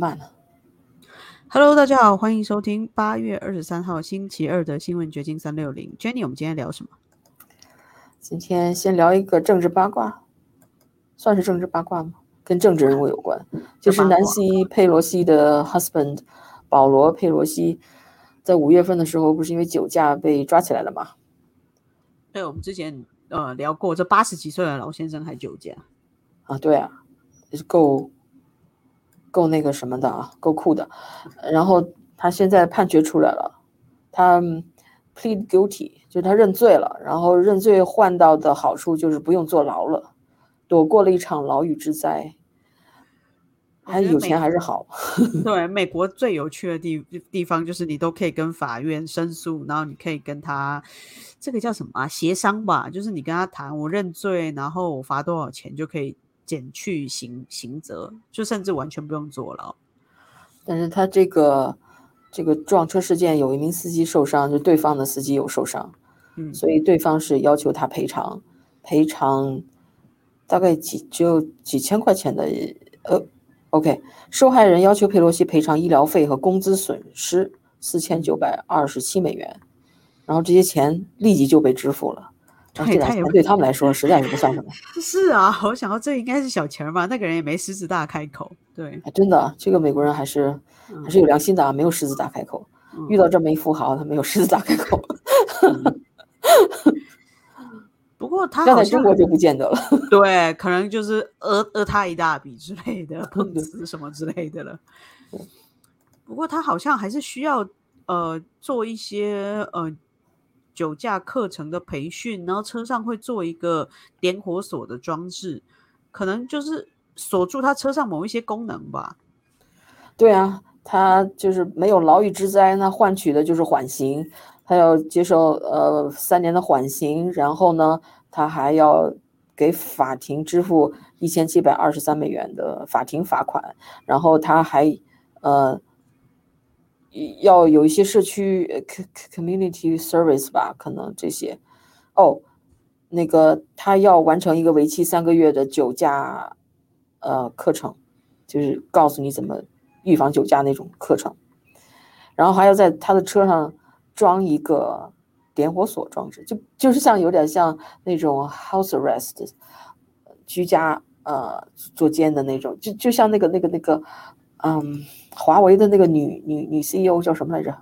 慢了。Hello，大家好，欢迎收听八月二十三号星期二的新闻掘金三六零。Jenny，我们今天聊什么？今天先聊一个政治八卦，算是政治八卦吗？跟政治人物有关，就是南希佩洛西的 husband 保罗佩洛西，在五月份的时候，不是因为酒驾被抓起来了吗？对，我们之前呃聊过，这八十几岁的老先生还酒驾啊，对啊，也是够够那个什么的啊，够酷的。然后他现在判决出来了，他 plead guilty，就是他认罪了。然后认罪换到的好处就是不用坐牢了，躲过了一场牢狱之灾。还有钱还是好。对，美国最有趣的地地方就是你都可以跟法院申诉，然后你可以跟他这个叫什么啊？协商吧，就是你跟他谈，我认罪，然后我罚多少钱就可以减去刑刑责，就甚至完全不用坐牢。但是他这个这个撞车事件有一名司机受伤，就对方的司机有受伤，嗯，所以对方是要求他赔偿，赔偿大概几只有几千块钱的呃。OK，受害人要求佩洛西赔偿医疗费和工资损失四千九百二十七美元，然后这些钱立即就被支付了。这两钱对他们来说实在是不算什么。是啊，我想到这应该是小钱儿吧，那个人也没狮子大开口。对，真的，这个美国人还是还是有良心的啊，没有狮子大开口。嗯、遇到这么一富豪，他没有狮子大开口。不过他要在中国就不见得了，对，可能就是讹讹他一大笔之类的，碰瓷什么之类的了。不过他好像还是需要呃做一些呃酒驾课程的培训，然后车上会做一个点火锁的装置，可能就是锁住他车上某一些功能吧。对啊，他就是没有牢狱之灾，那换取的就是缓刑。他要接受呃三年的缓刑，然后呢，他还要给法庭支付一千七百二十三美元的法庭罚款，然后他还呃要有一些社区 community service 吧，可能这些哦，那个他要完成一个为期三个月的酒驾呃课程，就是告诉你怎么预防酒驾那种课程，然后还要在他的车上。装一个点火锁装置，就就是像有点像那种 house arrest 居家呃坐监的那种，就就像那个那个那个，嗯，华为的那个女女女 CEO 叫什么来着？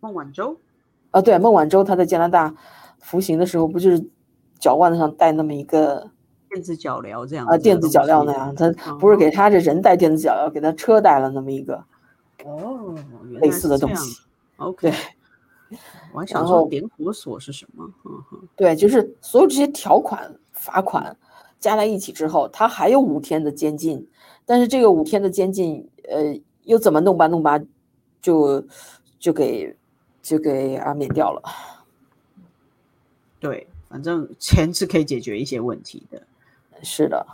孟晚舟。啊，对，孟晚舟她在加拿大服刑的时候，不就是脚腕子上戴那么一个电子脚镣这样啊？电子脚镣那样，她不是给她这人戴电子脚镣，给她车戴了那么一个哦，类似的东西。OK。对。我还想说点火锁是什么？嗯哼，对，就是所有这些条款、罚款加在一起之后，他还有五天的监禁，但是这个五天的监禁，呃，又怎么弄吧弄吧，就就给就给啊免掉了。对，反正钱是可以解决一些问题的。是的，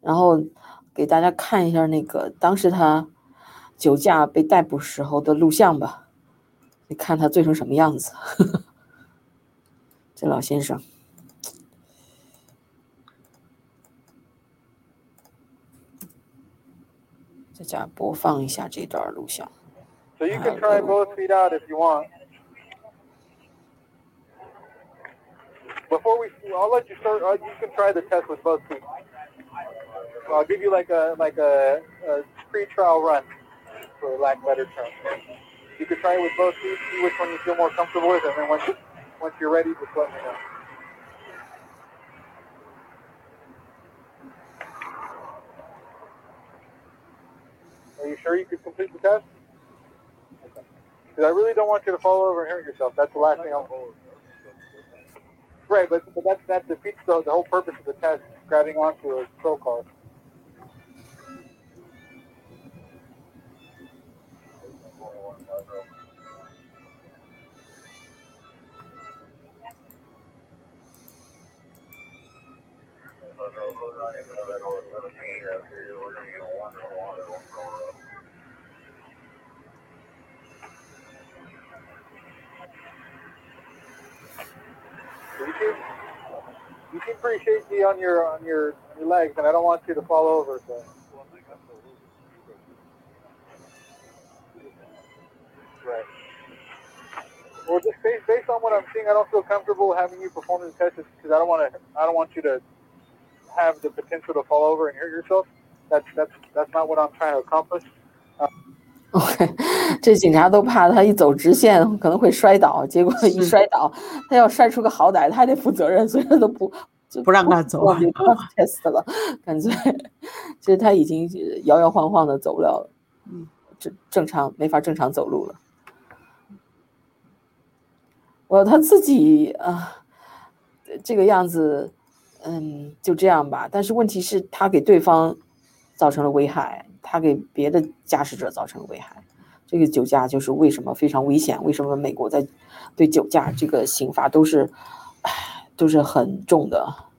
然后给大家看一下那个当时他酒驾被逮捕时候的录像吧。你看他醉成什么样子，这老先生。家播放一下这段录像。 So you can try both feet out if you want. Before we, I'll let you start. Uh, you can try the test with both feet. I'll give you like a like a, a pre-trial run, for lack of better term. You could try it with both feet, see which one you feel more comfortable with, and then once once you're ready, just let me know. Are you sure you could complete the test? Because I really don't want you to fall over and hurt yourself. That's the last thing I'll. Right, but, but that that defeats the, the whole purpose of the test, grabbing onto a control car. You you keep pretty shaky on your on your your legs, and I don't want you to fall over. So. Right. Well, just based, based on what I'm seeing, I don't feel comfortable having you perform the test because I don't want to. I don't want you to have the potential to fall over and hurt yourself. That's that's that's not what I'm trying to accomplish. Uh, OK，这警察都怕他一走直线可能会摔倒，结果一摔倒，他要摔出个好歹，他还得负责任，所以他都不就不让他走我别 test 了，感觉，其实他已经摇摇晃晃的走不了，嗯，正正常没法正常走路了。我他自己啊，这个样子，嗯，就这样吧。但是问题是，他给对方造成了危害。他给别的驾驶者造成危害，这个酒驾就是为什么非常危险？为什么美国在对酒驾这个刑罚都是，都是很重的？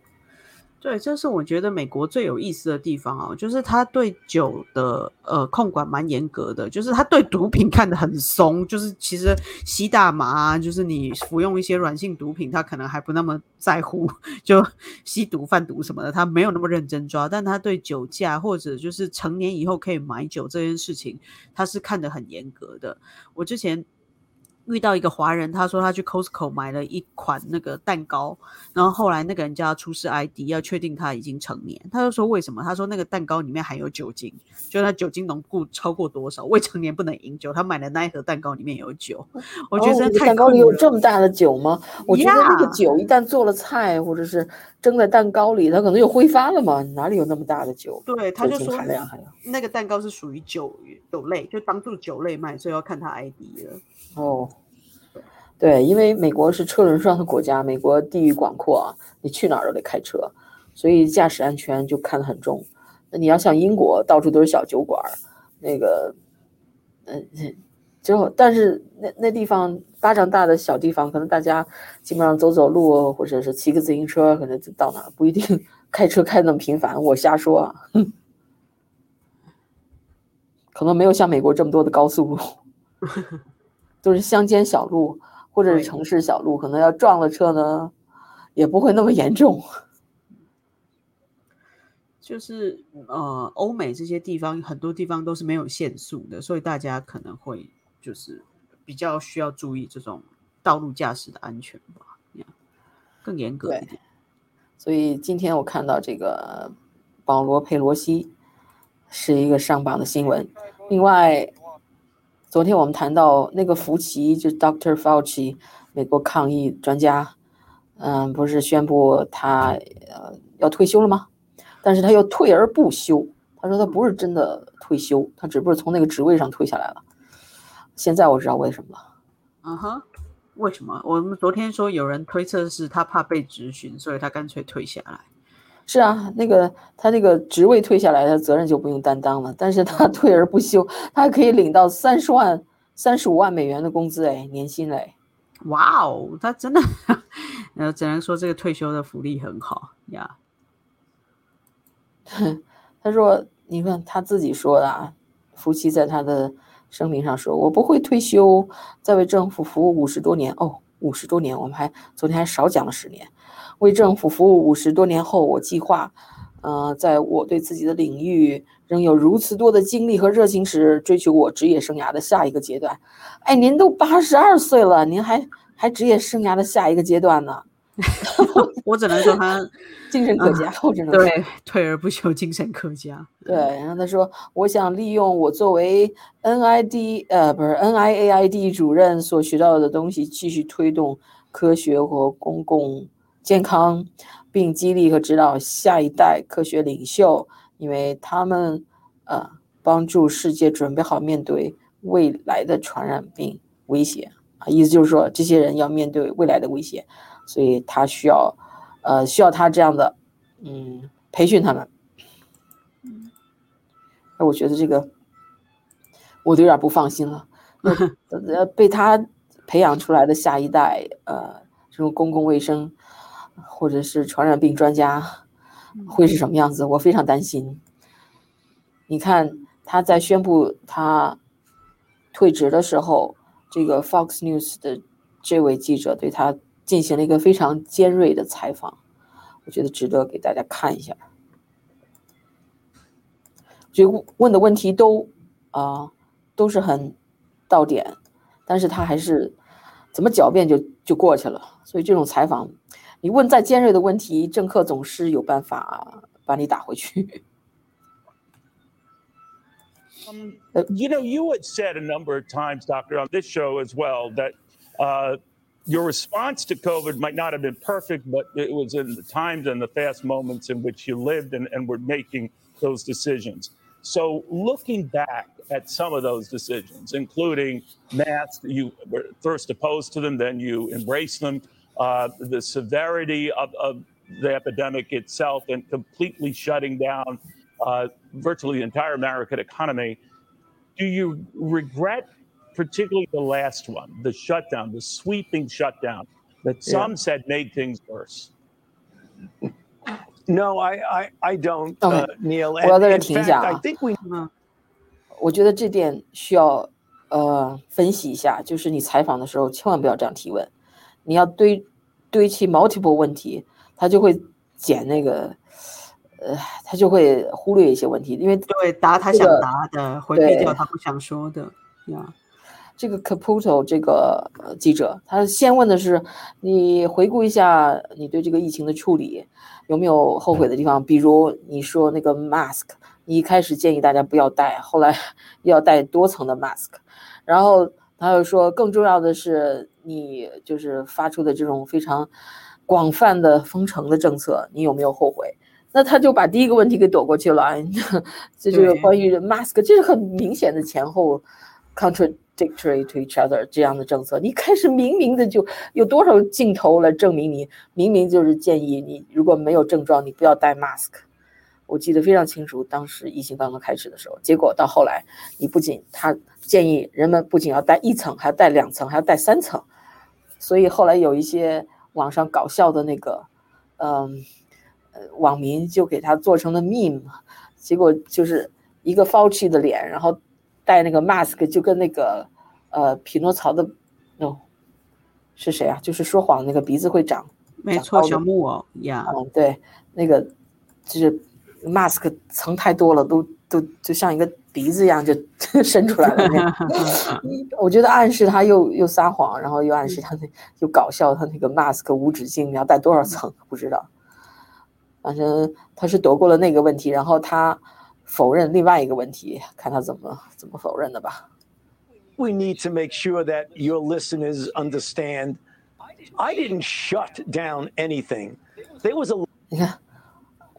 对，这是我觉得美国最有意思的地方啊，就是他对酒的呃控管蛮严格的，就是他对毒品看得很松，就是其实吸大麻，就是你服用一些软性毒品，他可能还不那么在乎，就吸毒贩毒什么的，他没有那么认真抓，但他对酒驾或者就是成年以后可以买酒这件事情，他是看得很严格的。我之前。遇到一个华人，他说他去 Costco 买了一款那个蛋糕，然后后来那个人叫他出示 ID，要确定他已经成年。他就说为什么？他说那个蛋糕里面含有酒精，就他酒精浓度超过多少，未成年不能饮酒。他买的那一盒蛋糕里面有酒，我觉得蛋糕里有这么大的酒吗？我觉得那个酒一旦做了菜或者是蒸在蛋糕里，它可能就挥发了嘛，哪里有那么大的酒？对，他就说含量那个蛋糕是属于酒酒类，就当做酒类卖，所以要看他 ID 了。哦，对，因为美国是车轮上的国家，美国地域广阔啊，你去哪儿都得开车，所以驾驶安全就看得很重。那你要像英国，到处都是小酒馆，那个，嗯，就但是那那地方巴掌大的小地方，可能大家基本上走走路或者是骑个自行车，可能就到哪儿，不一定 开车开那么频繁。我瞎说啊，可能没有像美国这么多的高速路。都是乡间小路，或者是城市小路，可能要撞了车呢，也不会那么严重。就是呃，欧美这些地方很多地方都是没有限速的，所以大家可能会就是比较需要注意这种道路驾驶的安全吧，更严格一点。所以今天我看到这个保罗佩罗西是一个上榜的新闻，另外。昨天我们谈到那个福奇，就是 Doctor Fauci，美国抗疫专家，嗯，不是宣布他呃要退休了吗？但是他又退而不休，他说他不是真的退休，他只不过从那个职位上退下来了。现在我知道为什么了。嗯哼，为什么？我们昨天说有人推测是他怕被质询，所以他干脆退下来。是啊，那个他那个职位退下来，他责任就不用担当了。但是他 退而不休，他还可以领到三十万、三十五万美元的工资哎，年薪嘞！哇哦，他真的，呃，只能说这个退休的福利很好呀。他说：“你看他自己说的啊，夫妻在他的声明上说，我不会退休，在为政府服务五十多年哦，五十多年，我们还昨天还少讲了十年。”为政府服务五十多年后，我计划，呃，在我对自己的领域仍有如此多的精力和热情时，追求我职业生涯的下一个阶段。哎，您都八十二岁了，您还还职业生涯的下一个阶段呢？我只能说他精神可嘉，我只能对退而不休，精神可嘉。对，然后他说，我想利用我作为 NID 呃不是 NIAID 主任所学到的东西，继续推动科学和公共。健康，并激励和指导下一代科学领袖，因为他们呃帮助世界准备好面对未来的传染病威胁啊，意思就是说这些人要面对未来的威胁，所以他需要呃需要他这样的嗯培训他们。那我觉得这个我都有点不放心了，呃被他培养出来的下一代呃这种公共卫生。或者是传染病专家会是什么样子？我非常担心。你看他在宣布他退职的时候，这个 Fox News 的这位记者对他进行了一个非常尖锐的采访，我觉得值得给大家看一下。就问的问题都啊都是很到点，但是他还是怎么狡辩就就过去了。所以这种采访，你问再尖锐的问题，政客总是有办法把你打回去。 Um, you know, you had said a number of times, Doctor, on this show as well, that uh, your response to COVID might not have been perfect, but it was in the times and the fast moments in which you lived and, and were making those decisions. So, looking back at some of those decisions, including masks, you were first opposed to them, then you embraced them, uh, the severity of, of the epidemic itself, and completely shutting down uh, virtually the entire American economy. Do you regret, particularly the last one, the shutdown, the sweeping shutdown, that some Yeah. said made things worse? No, I, I, I don't, Okay. uh, Neil. Well, And there in are things, fact, yeah. I think we 嗯，我觉得这点需要呃分析一下，就是你采访的时候千万不要这样提问，你要堆 堆砌 multiple 问题，他就会减那个，呃，他就会忽略一些问题，因为对，答他想答的，回避掉他不想说的呀。这个 Caputo 这个呃记者，他先问的是你回顾一下你对这个疫情的处理有没有后悔的地方？比如你说那个 mask，你一开始建议大家不要戴，后来 要戴多层的 mask，然后他又说更重要的是你就是发出的这种非常广泛的封城的政策，你有没有后悔？那他就把第一个问题给躲过去了，这就是关于 mask，这是很明显的前后 contradictory to each other 这样的政策。你开始明明的就有多少镜头来证明你明明就是建议你如果没有症状，你不要戴 mask。我记得非常清楚，当时疫情刚刚开始的时候，结果到后来，你不仅他建议人们不仅要戴一层，还要戴两层，还要戴三层，所以后来有一些网上搞笑的那个，嗯，呃，网民就给他做成了 meme，结果就是一个 Fauci 的脸，然后戴那个 mask，就跟那个呃匹诺曹的，no，是谁啊？就是说谎那个鼻子会长，没错，小木偶呀，嗯，对，那个就是 mask 层太多了，都都就像一个鼻子一样就伸出来了那样。我觉得暗示他又又撒谎，然后又暗示他那又搞笑，他那个 mask 无止境，你要戴多少层不知道。反正他是躲过了那个问题，然后他否认另外一个问题，看他怎么怎么否认的吧。we need to make sure that your listeners understand. I didn't shut down anything. There was a 你看，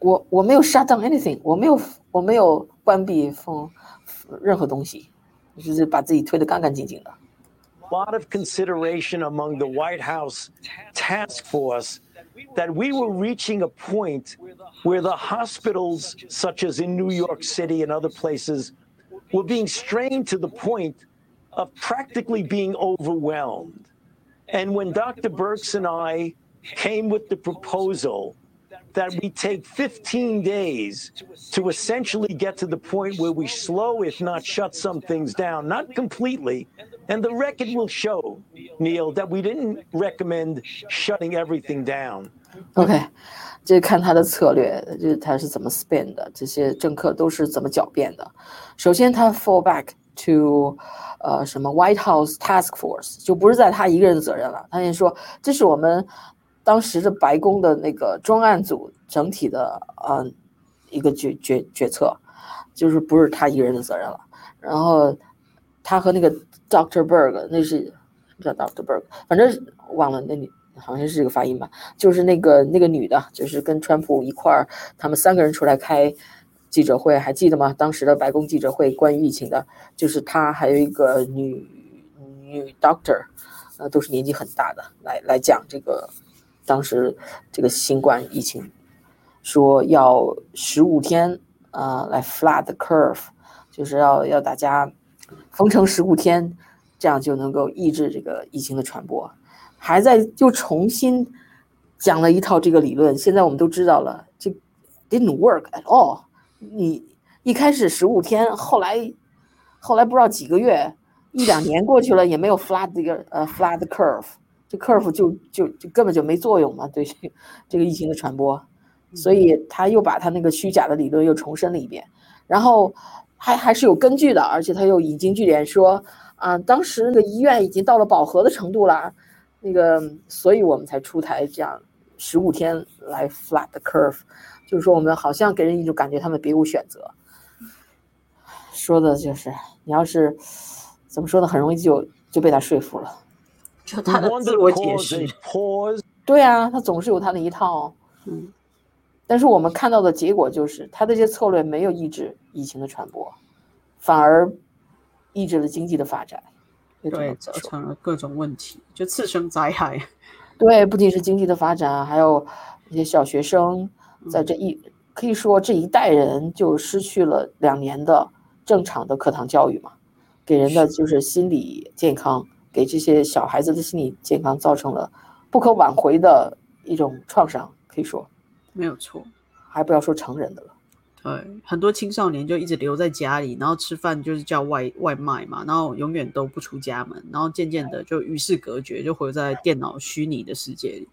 我我没有 shut down anything，我没有我没有 关闭封任何东西，就是把自己推得干干净净的。 lot of consideration among the White House task force that we were reaching a point where the hospitals, such as in New York City and other places, were being strained to the point of practically being overwhelmed. And when Dr. Burks and I came with the proposal that we take 15 days to essentially get to the point where we slow, if not shut some things down, not completely. And the record will show, Neil, that we didn't recommend shutting everything down. OK，这看他的策略，就是他是怎么 spin 的，这些政客都是怎么狡辩的。首先，他 fall back to 呃什么 White House Task Force，就不是在他一个人的责任了。他先说这是我们 当时的白宫的那个专案组整体的呃一个决决决策，就是不是他一个人的责任了。然后他和那个 Doctor Berg，那是叫 Doctor Berg，反正忘了那女好像是这个发音吧，就是那个那个女的，就是跟川普一块儿，他们三个人出来开记者会，还记得吗？当时的白宫记者会关于疫情的，就是他还有一个女女 doctor，呃，都是年纪很大的，来来讲这个当时这个新冠疫情，说要十五天啊、呃来 flat the curve，就是要要大家封城十五天，这样就能够抑制这个疫情的传播。还在又重新讲了一套这个理论。现在我们都知道了，这 didn't work at all。你一开始十五天，后来后来不知道几个月，一两年过去了，也没有 flat 这个呃 flat the curve，这 curve 就就就根本就没作用嘛，对这个这个疫情的传播。所以他又把他那个虚假的理论又重申了一遍，然后还还是有根据的，而且他又引经据典说啊，当时那个医院已经到了饱和的程度了，那个，所以我们才出台这样十五天来 flat the curve，就是说我们好像给人一种感觉他们别无选择。说的就是你要是怎么说呢，很容易就就被他说服了。就他的自我解释，对啊，他总是有他的一套。嗯，但是我们看到的结果就是，他这些策略没有抑制疫情的传播，反而抑制了经济的发展，对，造成了各种问题，就次生灾害。对，不仅是经济的发展，还有一些小学生在这一可以说这一代人就失去了两年的正常的课堂教育嘛，给人的就是心理健康。给这些小孩子的心理健康造成了不可挽回的一种创伤，可以说没有错，还不要说成人的了。对，很多青少年就一直留在家里，然后吃饭就是叫外外卖嘛，然后永远都不出家门，然后渐渐的就与世隔绝，就活在电脑虚拟的世界里。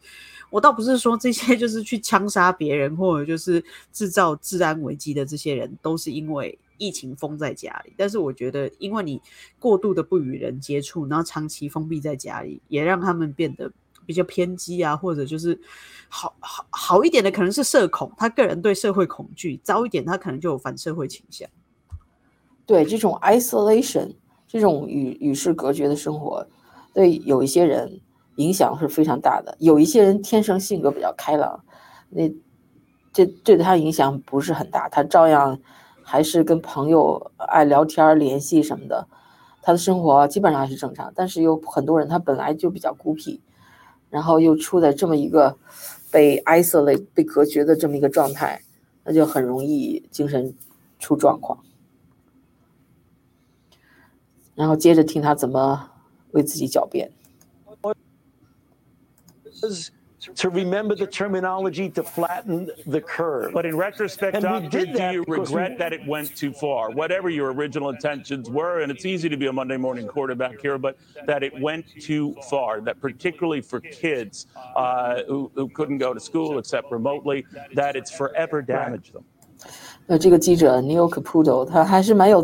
我倒不是说这些就是去枪杀别人或者就是制造治安危机的这些人都是因为。疫情封在家里，但是我觉得，因为你过度的不与人接触，然后长期封闭在家里，也让他们变得比较偏激啊，或者就是好好好一点的，可能是社恐，他个人对社会恐惧；糟一点，他可能就有反社会倾向。对这种 isolation，这种与与世隔绝的生活，对有一些人影响是非常大的。有一些人天生性格比较开朗，那这对他影响不是很大，他照样。还是跟朋友爱聊天联系什么的，他的生活基本上还是正常。但是有很多人他本来就比较孤僻，然后又处在这么一个被 isolate 被隔绝的这么一个状态，那就很容易精神出状况。然后接着听他怎么为自己狡辩。to remember the terminology to flatten the curve. But in retrospect, and Doctor, do you regret we... that it went too far? Whatever your original intentions were, and it's easy to be a Monday morning quarterback here, but that it went too far, that particularly for kids uh, who, who couldn't go to school except remotely, that it's forever damaged them. 呃，这个记者 Neil Caputo 他还是蛮有，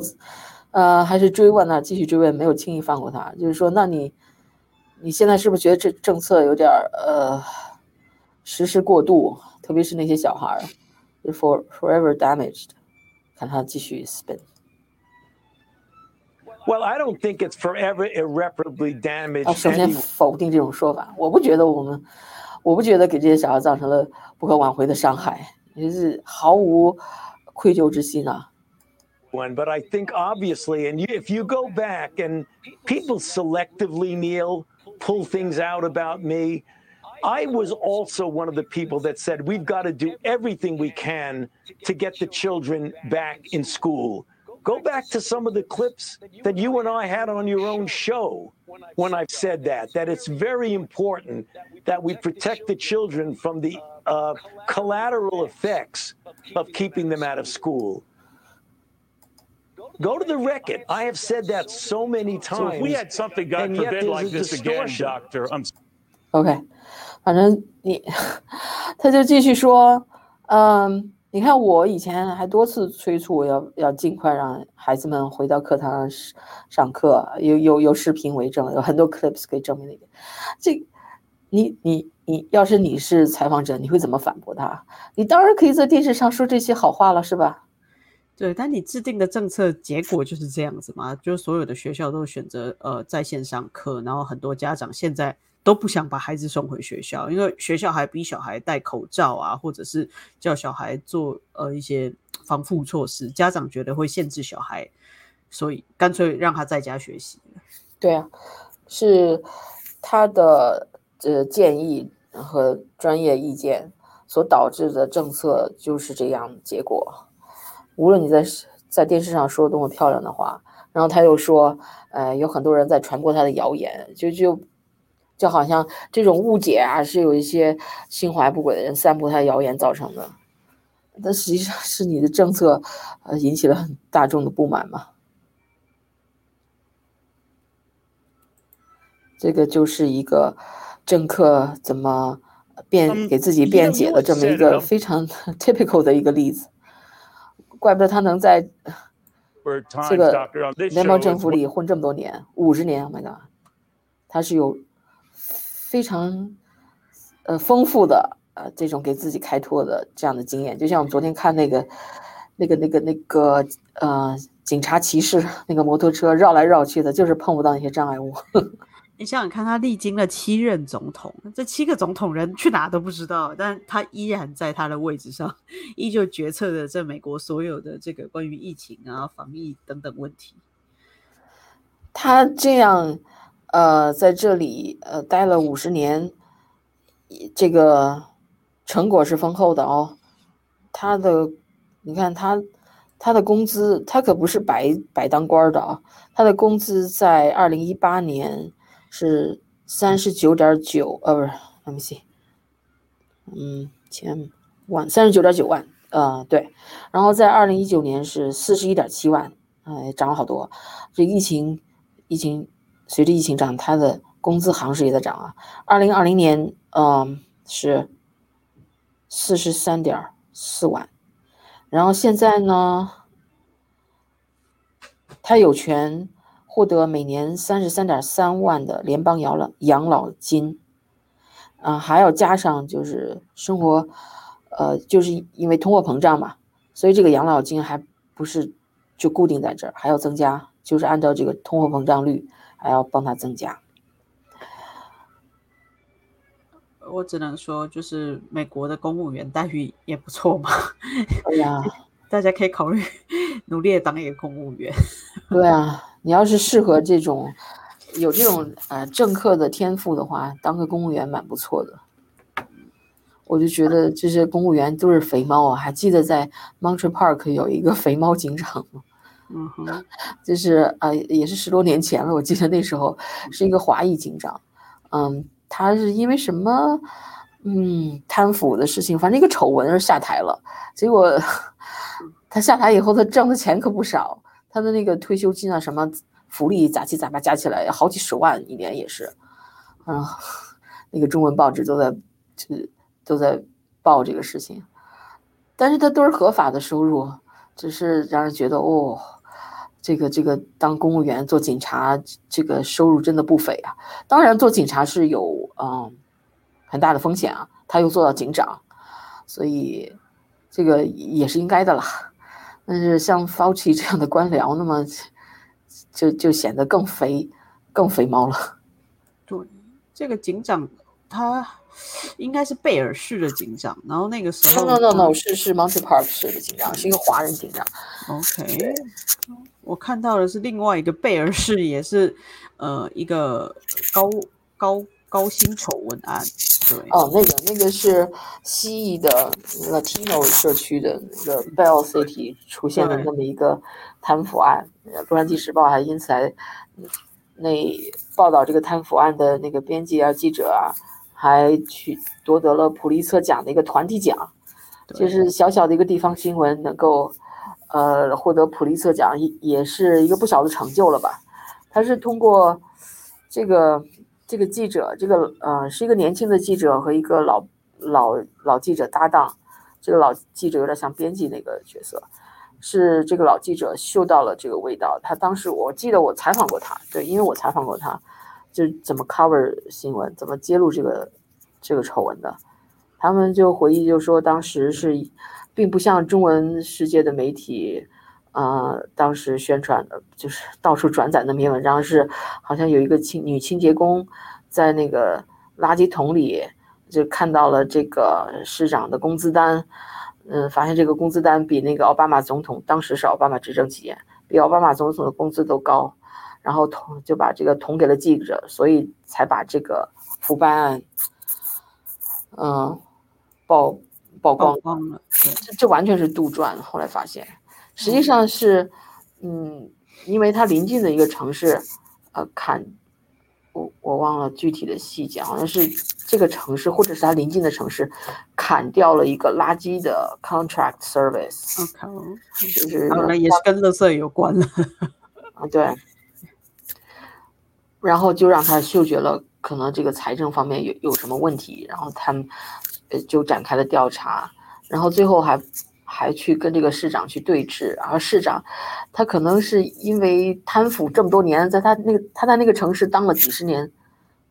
呃，还是追问他，继续追问，没有轻易放过他。就是说，那你你现在是不是觉得这政策有点呃 实施过度？特别是那些小孩儿，for forever damaged。看他继续 spin。Well, I don't think it's forever irreparably damaged. 啊，首先否定这种说法，我不觉得我们，我不觉得给这些小孩造成了不可挽回的伤害，也是毫无愧疚之心啊。one, but I think obviously, and you, if you go back and people selectively, Neil, pull things out about me. I was also one of the people that said we've got to do everything we can to get the children back in school. Go back to some of the clips that you and I had on your own show when I've said that, that it's very important that we protect the children from the uh, collateral effects of keeping them out of school. Go to the record. I have said that so many times. So if we had something, God forbid, like this again, Doctor, I'm. OK，反正你，他就继续说，嗯，你看我以前还多次催促要要尽快让孩子们回到课堂上上课，有有有视频为证，有很多 clips 可以证明那个。这，你你你要是你是采访者，你会怎么反驳他？你当然可以在电视上说这些好话了，是吧？对，但你制定的政策结果就是这样子嘛？就是所有的学校都选择呃在线上课，然后很多家长现在都不想把孩子送回学校，因为学校还逼小孩戴口罩啊，或者是叫小孩做呃一些防护措施，家长觉得会限制小孩，所以干脆让他在家学习。对啊，是他的呃建议和专业意见所导致的政策就是这样结果。无论你在在电视上说多么漂亮的话，然后他又说，呃，有很多人在传播他的谣言，就就就好像这种误解啊，是有一些心怀不轨的人散布他的谣言造成的。但实际上是你的政策，呃，引起了很大众的不满嘛。这个就是一个政客怎么辩给自己辩解的这么一个非常 typical 的一个例子。怪不得他能在这个联邦政府里混这么多年，五十年，Oh my god，他是有非常呃丰富的呃这种给自己开拓的这样的经验。就像我们昨天看那个那个那个那个呃警察骑士那个摩托车绕来绕去的，就是碰不到那些障碍物。你想想看，他历经了七任总统，这七个总统人去哪都不知道，但他依然在他的位置上，依旧决策着这美国所有的这个关于疫情啊、防疫等等问题。他这样，呃，在这里呃待了五十年，这个成果是丰厚的哦。他的，你看他他的工资，他可不是白白当官的啊。他的工资在二零一八年是三十九点九，呃，不是，let me see，嗯，千万三十九点九万，呃，对。然后在二零一九年是四十一点七万，哎，涨了好多。这疫情。疫情随着疫情涨，他的工资行市也在涨啊。二零二零年，嗯，是四十三点四万，然后现在呢，他有权获得每年三十三点三万的联邦养老养老金，啊，还要加上就是生活，呃，就是因为通货膨胀嘛，所以这个养老金还不是就固定在这儿，还要增加。就是按照这个通货膨胀率，还要帮他增加。我只能说，就是美国的公务员待遇也不错嘛。对呀，大家可以考虑努力的当一个公务员。对啊，你要是适合这种有这种呃政客的天赋的话，当个公务员蛮不错的。我就觉得这些公务员都是肥猫啊！还记得在 Montreal Park 有一个肥猫警长吗？嗯哼，就是呃，也是十多年前了。我记得那时候是一个华裔警长，嗯，他是因为什么，嗯，贪腐的事情，反正一个丑闻而下台了。结果他下台以后，他挣的钱可不少，他的那个退休金啊，什么福利杂七杂八加起来好几十万一年也是，嗯，那个中文报纸都在就都在报这个事情，但是他都是合法的收入，只是让人觉得哦。这个这个当公务员做警察，这个收入真的不菲啊。当然，做警察是有嗯很大的风险啊。他又做到警长，所以这个也是应该的啦。但是像 Fauci 这样的官僚，那么就就显得更肥、更肥猫了。对，这个警长他应该是贝尔市的警长，然后那个时候 no no no 是是 Montreal Park 市的警长，是一个华人警长。OK。我看到的是另外一个贝尔市，也是呃一个高高高薪酬文案。对，哦，那个那个是西裔的 Latino 社区的那个 Bell City 出现的那么一个贪腐案，《洛杉矶时报》还因此还那报道这个贪腐案的那个编辑啊、记者啊，还去夺得了普利策奖的一个团体奖，就是小小的一个地方新闻能够。呃，获得普利策奖也也是一个不小的成就了吧？他是通过这个这个记者，这个呃是一个年轻的记者和一个老老老记者搭档。这个老记者有点像编辑那个角色，是这个老记者嗅到了这个味道。他当时我记得我采访过他，对，因为我采访过他，就怎么 cover 新闻，怎么揭露这个这个丑闻的。他们就回忆就说，当时是。并不像中文世界的媒体，呃，当时宣传的就是 到处转载那篇文章是，好像有一个清女清洁工在那个垃圾桶里就看到了这个市长的工资单，嗯，发现这个工资单比那个奥巴马总统当时是奥巴马执政期间比奥巴马总统的工资都高，然后捅就把这个捅给了记者，所以才把这个腐败案，嗯，报。曝光光了，这这完全是杜撰。后来发现，实际上是，嗯，因为它临近的一个城市，呃，砍，我我忘了具体的细节，好像是这个城市或者是它临近的城市，砍掉了一个垃圾的 contract service，OK，就是当然也是跟垃圾有关的。啊，对，然后就让他嗅觉了，可能这个财政方面有有什么问题，然后他们。呃，就展开了调查，然后最后还还去跟这个市长去对峙，然后市长他可能是因为贪腐这么多年，在他那个他在那个城市当了几十年，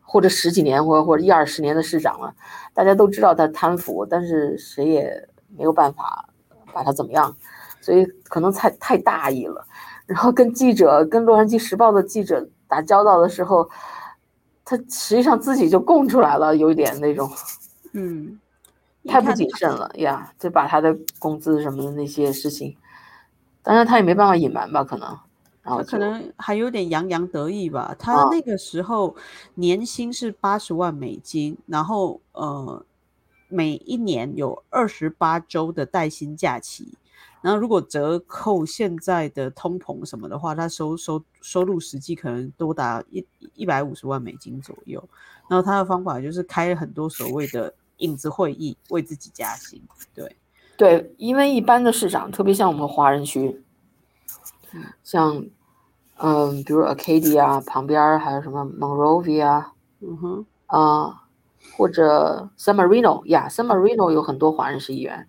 或者十几年，或或者一二十年的市长了，大家都知道他贪腐，但是谁也没有办法把他怎么样，所以可能太太大意了。然后跟记者、跟洛杉矶时报的记者打交道的时候，他实际上自己就供出来了，有一点那种，嗯，太不谨慎了呀，就把他的工资什么的那些事情，当然他也没办法隐瞒吧，可能，然后他可能还有点洋洋得意吧。他啊那个时候年薪是八十万美金，然后呃，每一年有二十八周的带薪假期。然后如果折扣现在的通膨什么的话，他收收收入实际可能多达一一百五十万美金左右。然后他的方法就是开了很多所谓的影子会议，为自己加薪。对，对，因为一般的市场，特别像我们华人区，像嗯，比如 Arcadia 旁边儿还有什么 Monrovia 嗯哼，啊、或者 San Marino 呀，San Marino 有很多华人市议员，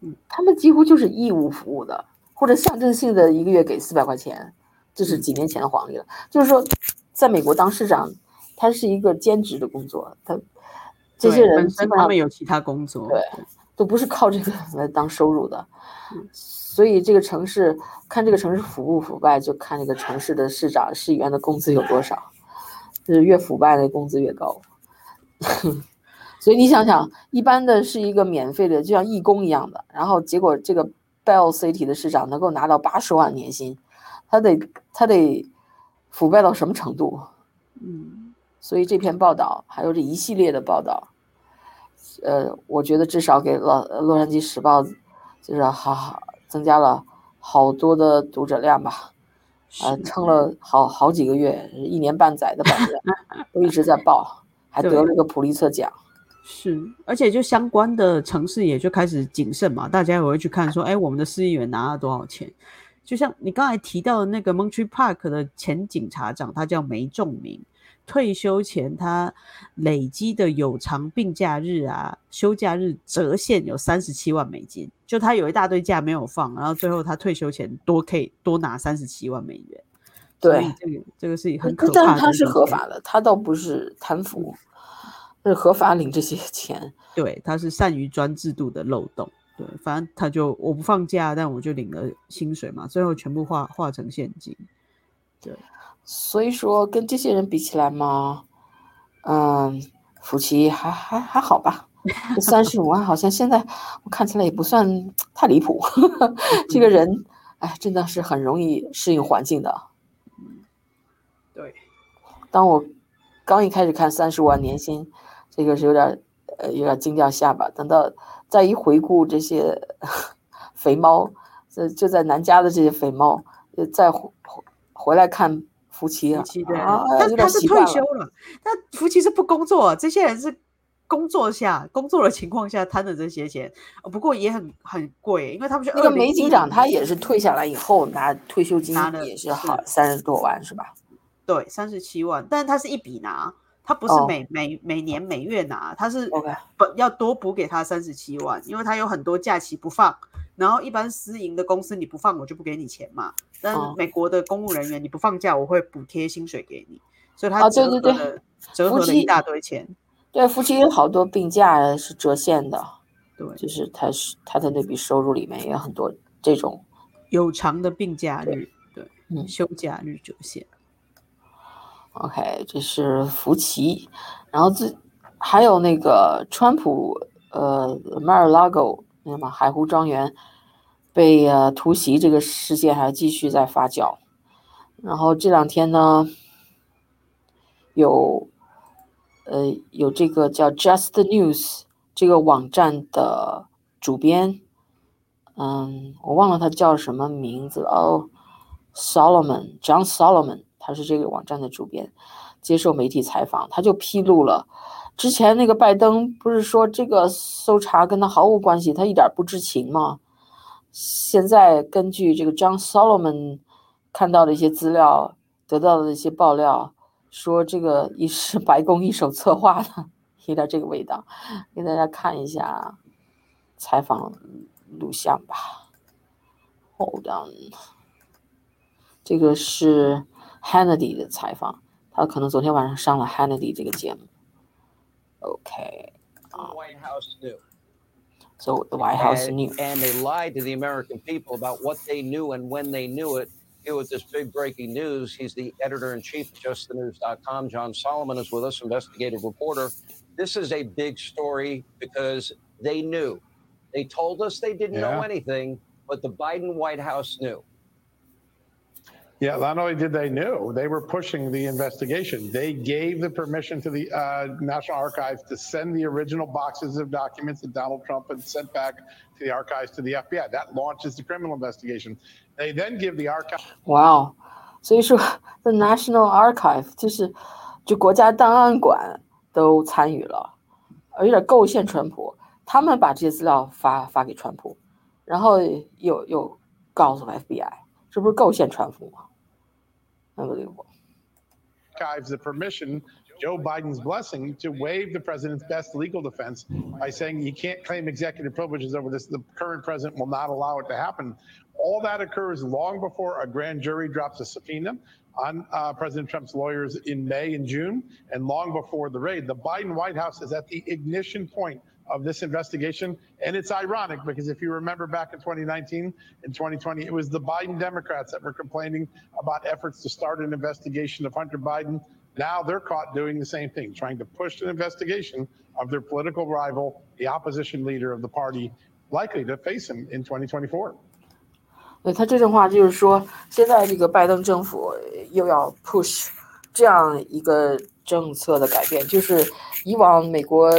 嗯，他们几乎就是义务服务的，或者象征性的一个月给四百块钱，这是几年前的黄历了。就是说，在美国当市长，他是一个兼职的工作，他这些人本身他们有其他工作。对都不是靠这个来当收入的，嗯所以这个城市看这个城市腐不腐败，就看这个城市的市长、市议员的工资有多少，就是越腐败的工资越高。所以你想想，一般的是一个免费的，就像义工一样的，然后结果这个 Bell City 的市长能够拿到八十万年薪，他得他得腐败到什么程度？嗯，所以这篇报道还有这一系列的报道，呃，我觉得至少给洛洛杉矶时报就是好好增加了好多的读者量吧，啊、是撑了好好几个月，一年半载的版面 都一直在报，还得对了个普利策奖。是，而且就相关的城市也就开始谨慎嘛，大家也会去看说，哎，我们的市议员拿了多少钱？就像你刚才提到的那个 Montreal Park 的前警察长，他叫梅仲明，退休前他累积的有偿病假日啊、休假日折现有三十七万美金，就他有一大堆假没有放，然后最后他退休前多可以多拿三十七万美元。对，这个这个是很可怕的。但是他是合法的，他倒不是贪腐，是合法领这些钱。对，他是善于钻制度的漏洞。对，反正他就我不放假，但我就领了薪水嘛，最后全部化化成现金。所以说跟这些人比起来嘛，嗯，福奇还还还好吧。这三十五万好像现在我看起来也不算太离谱。这个人，哎，真的是很容易适应环境的。对，当我刚一开始看三十五万年薪，这个是有点呃有点惊掉下巴。等到再一回顾这些 肥猫，这就在南加的这些肥猫，呃，再回回来看夫妻啊，夫妻对，啊，但他是退。休了，但夫妻是不工作，这些人是工作下工作的情况下贪的这些钱，呃不过也很很贵，因为他们是那个2010梅警长他也是退下来以后拿退休金也是好是三十多万是吧？对三十七万，但是他是一笔拿，他不是哦每、每每年每月拿，他是本要多补给他三十七万，因为他有很多假期不放，然后一般私营的公司你不放我就不给你钱嘛，但哦。美国的公务人员你不放假我会补贴薪水给你，所以他折合了折合了一大堆钱，对，夫妻有好多病假是折现的，对，就是他是他的那笔收入里面也有很多这种。有偿的病假日，对，嗯。休假日折现，OK，这是福奇，然后这还有那个川普，呃，Mar-a-Lago 那什么海湖庄园被呃突袭这个事件还继续在发酵，然后这两天呢，有呃有这个叫 Just News 这个网站的主编，嗯，我忘了他叫什么名字了。哦，Solomon John Solomon，他是这个网站的主编，接受媒体采访，他就披露了之前那个拜登不是说这个搜查跟他毫无关系，他一点不知情吗？现在根据这个 John Solomon 看到的一些资料，得到的一些爆料，说这个一是白宫一手策划的，有点这个味道，给大家看一下采访录像吧。Hold on，这个是 Hannity 的采访，他可能昨天晚上上了 Hannity 这个节目。OK，啊 White House.，So the White House and, knew. and they lied to the American people about what they knew and when they knew it. Here with this big breaking news, he's the editor in chief of justthenews.com. John Solomon is with us, investigative reporter. This is a big story because they knew. They told us they didn't know anything, but the Biden White House knew. Yeah, not only did they knew, they were pushing the investigation. They gave the permission to the uh, National Archives to send the original boxes of documents that Donald Trump had sent back to the archives to the FBI. That launches the criminal investigation. They then give the archive 哇哦，所以说 The National Archive 就是就国家档案馆都参与了，有点构陷川普。他们把这些资料发发给川普，然后又又告诉 FBI，这不是构陷川普吗 ？Unbelievable。archives the permission, Joe Biden's blessing, to waive the president's best legal defense by saying you can't claim executive privileges over this. The current president will not allow it to happen. All that occurs long before a grand jury drops a subpoena on uh, President Trump's lawyers in May and June, and long before the raid. The Biden White House is at the ignition point of this investigation. And it's ironic because if you remember back in 2019 and 2020, it was the Biden Democrats that were complaining about efforts to start an investigation of Hunter Biden. Now they're caught doing the same thing, trying to push an investigation of their political rival, the opposition leader of the party, likely to face him in 2024. 对他这段话就是说，现在这个拜登政府又要 push 这样一个政策的改变，就是以往美国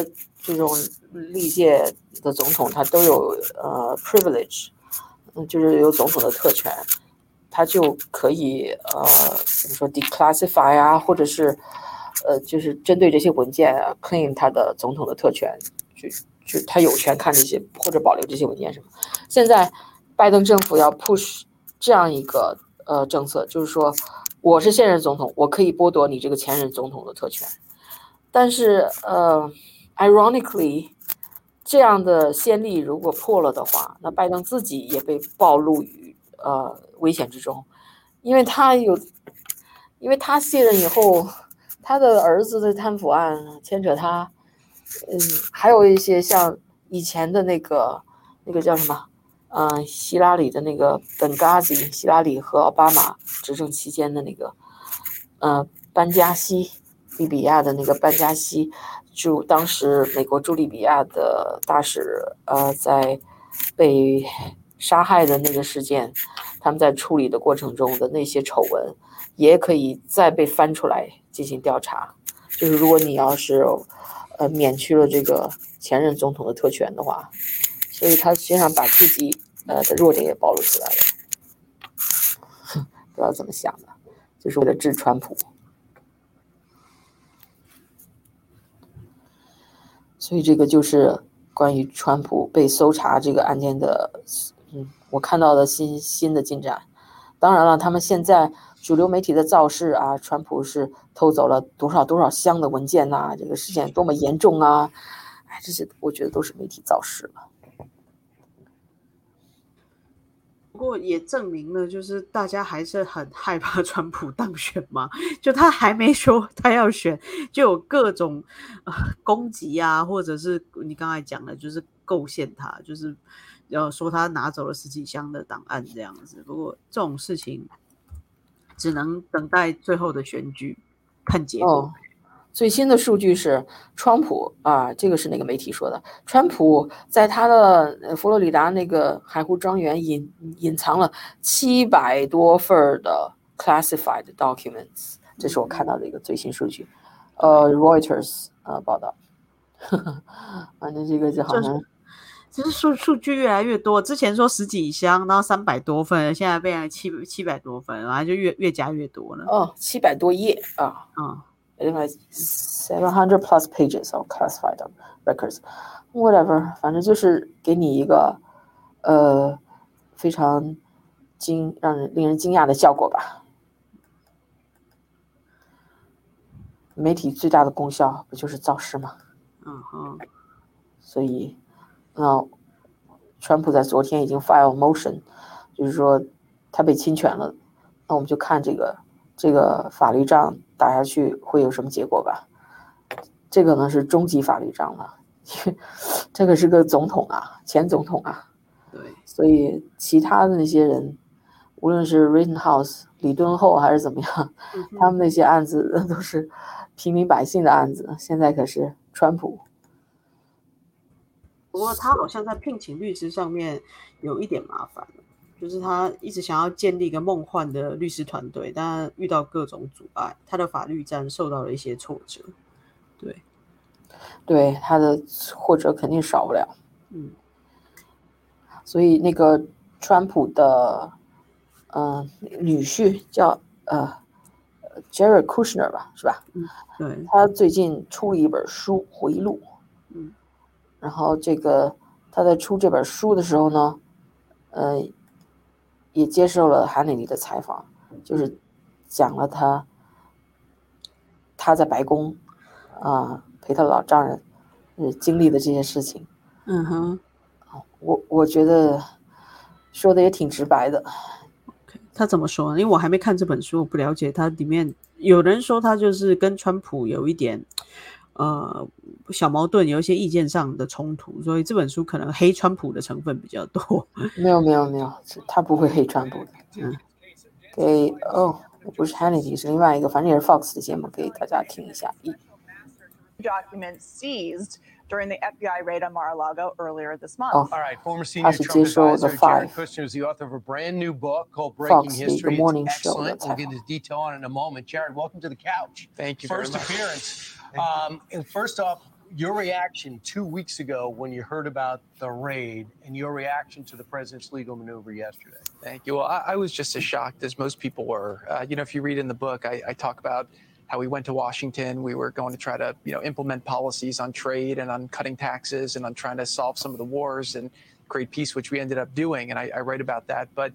这种历届的总统他都有呃 privilege，嗯，就是有总统的特权，他就可以呃怎么说 declassify 啊，或者是呃就是针对这些文件啊 claim 他的总统的特权，就就他有权看这些或者保留这些文件什么。现在拜登政府要 push 这样一个呃政策，就是说我是现任总统，我可以剥夺你这个前任总统的特权，但是呃，ironically，这样的先例如果破了的话，那拜登自己也被暴露于呃危险之中，因为他有，因为他卸任以后，他的儿子的贪腐案牵扯他，嗯，还有一些像以前的那个那个叫什么？嗯，希拉里的那个本嘎吉，希拉里和奥巴马执政期间的那个，呃，班加西，利比亚的那个班加西驻当时美国驻利比亚的大使，呃，在被杀害的那个事件，他们在处理的过程中的那些丑闻，也可以再被翻出来进行调查。就是如果你要是，呃，免去了这个前任总统的特权的话，所以他实际上把自己呃的弱点也暴露出来了，不知道怎么想的，就是为了治川普。所以这个就是关于川普被搜查这个案件的，嗯，我看到的新新的进展。当然了，他们现在主流媒体的造势啊，川普是偷走了多少多少箱的文件呐、这个事件多么严重啊！哎，这些我觉得都是媒体造势了。不过也证明了，就是大家还是很害怕川普当选嘛。就他还没说他要选，就有各种呃攻击啊，或者是你刚才讲的，就是构陷他，就是要说他拿走了十几箱的档案这样子。不过这种事情只能等待最后的选举看结果。哦，最新的数据是，川普啊，这个是那个媒体说的，川普在他的呃佛罗里达那个海湖庄园隐隐藏了七百多份的 classified documents，这是我看到的一个最新数据，呃，Reuters 呃报道，反正这个就好就是像其实数数据越来越多，之前说十几箱，然后三百多份，现在变成七七百多份，然后就越越加越多了。哦七百多页啊。嗯，另外 seven hundred plus pages of classified records, whatever，反正就是给你一个呃非常惊让人令人惊讶的效果吧。媒体最大的功效不就是造势吗？嗯哼，所以，那川普在昨天已经 file motion，就是说他被侵权了，那我们就看这个这个法律仗打下去会有什么结果吧。这可能是终极法律仗了，这个是个总统啊，前总统啊，对，所以其他的那些人，无论是 Rittenhouse、李敦厚还是怎么样，他们那些案子都是平民百姓的案子，现在可是川普。不过他好像在聘请律师上面有一点麻烦，就是他一直想要建立一个梦幻的律师团队，但遇到各种阻碍，他的法律战受到了一些挫折。对，对他的挫折肯定少不了。嗯，所以那个川普的嗯、女婿叫呃 Jared Kushner 吧，是吧？嗯，对，他最近出了一本书回忆录，嗯，然后这个他在出这本书的时候呢，呃，也接受了韩磊丽的采访，就是讲了他他在白宫啊、陪他老丈人呃经历的这些事情，嗯哼，我我觉得说的也挺直白的，他怎么说呢？因为我还没看这本书，我不了解他里面。有人说他就是跟川普有一点呃小矛盾，有一些意见上的冲突，所以这本书可能黑川普的成分比较多。没有没有没有，他不会黑川普的。嗯，给哦，不是 Hannity，是另外一个，反正也是 Fox 的节目，给大家听一下。documents seized during the FBI raid on Mar-a-Lago earlier this month. Oh. All right, former senior Trump advisor five. Jared Kushner is the author of a brand new book called Breaking Fox, the- the History. morning it's show excellent. that's We'll get into detail on in a moment. Jared, welcome to the couch. Thank you First very much. appearance. Um, and first off, your reaction two weeks ago when you heard about the raid and your reaction to the president's legal maneuver yesterday. Thank you. Well, I, I was just as shocked as most people were. Uh, you know, if you read in the book, I, I talk about how we went to Washington. We were going to try to, you know, implement policies on trade and on cutting taxes and on trying to solve some of the wars and create peace, which we ended up doing. And I, I write about that. But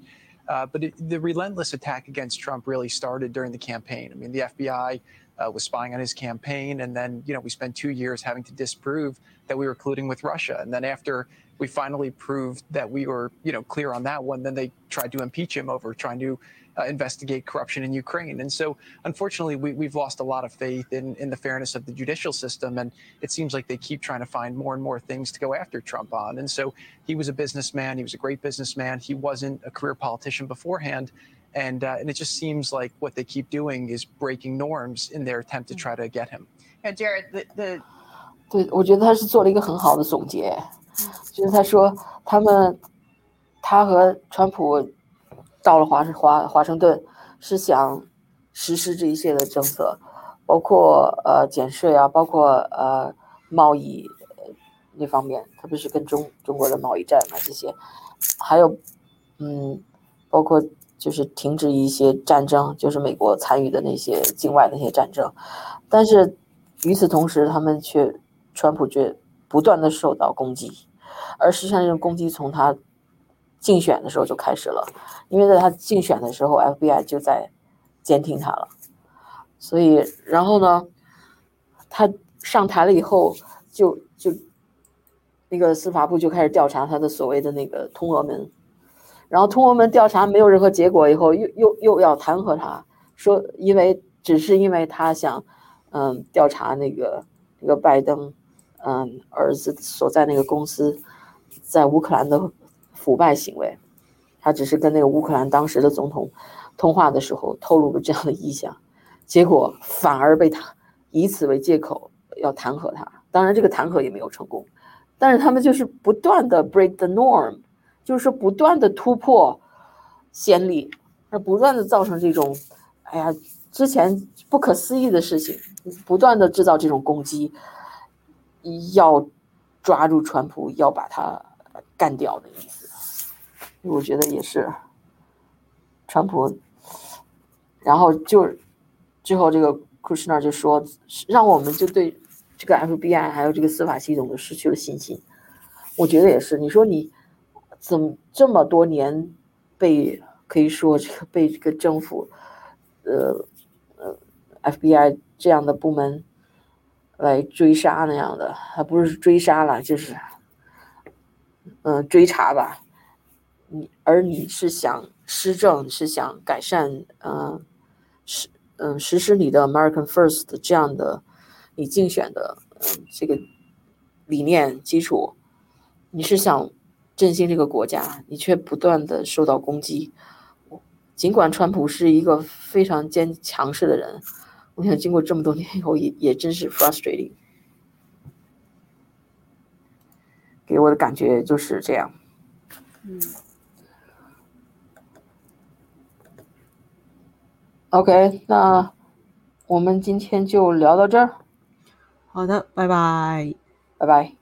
uh, but it, the relentless attack against Trump really started during the campaign. I mean, the FBI uh, was spying on his campaign, and then you know we spent two years having to disprove that we were colluding with Russia. And then after we finally proved that we were you know clear on that one, then they tried to impeach him over trying to uh, investigate corruption in Ukraine. And so, unfortunately, we, we've lost a lot of faith in, in the fairness of the judicial system. And it seems like they keep trying to find more and more things to go after Trump on. And so, he was a businessman. He was a great businessman. He wasn't a career politician beforehand. And, uh, and it just seems like what they keep doing is breaking norms in their attempt to try to get him. Yeah, Jared, the, the 对，我觉得他是做了一个很好的总结，就是他说他们他和川普到了华盛华华盛顿是想实施这一系列的政策，包括呃减税啊，包括呃贸易呃那方面，特别是跟中中国的贸易战啊这些，还有嗯，包括 就是停止一些战争，就是美国参与的那些境外的那些战争，但是与此同时，他们却川普却不断的受到攻击，而实际上这种攻击从他竞选的时候就开始了，因为在他竞选的时候，FBI 就在监听他了，所以然后呢，他上台了以后，就就那个司法部就开始调查他的所谓的那个通俄门，然后通俄门调查没有任何结果以后，又又又要弹劾他，说因为只是因为他想嗯调查那个那个拜登嗯儿子所在那个公司在乌克兰的腐败行为，他只是跟那个乌克兰当时的总统通话的时候透露了这样的意向，结果反而被他以此为借口要弹劾他。当然，这个弹劾也没有成功，但是他们就是不断的 break the norm，就是不断的突破先例，而不断的造成这种，哎呀，之前不可思议的事情，不断的制造这种攻击，要抓住川普，要把他干掉的意思。我觉得也是，川普，然后就之后这个库什纳就说，让我们就对这个 FBI 还有这个司法系统都失去了信心。我觉得也是，你说你怎么这么多年被可以说这个被这个政府，呃呃 FBI 这样的部门来追杀那样的，还不是追杀了，就是嗯追查吧。你而你是想施政，是想改善，嗯实嗯实施你的 American First 这样的你竞选的嗯这个理念基础，你是想振兴这个国家，你却不断的受到攻击。尽管川普是一个非常坚强势的人，我想经过这么多年以后，也也真是 frustrating。给我的感觉就是这样。嗯，OK，那我们今天就聊到这儿，好的，拜拜。拜拜。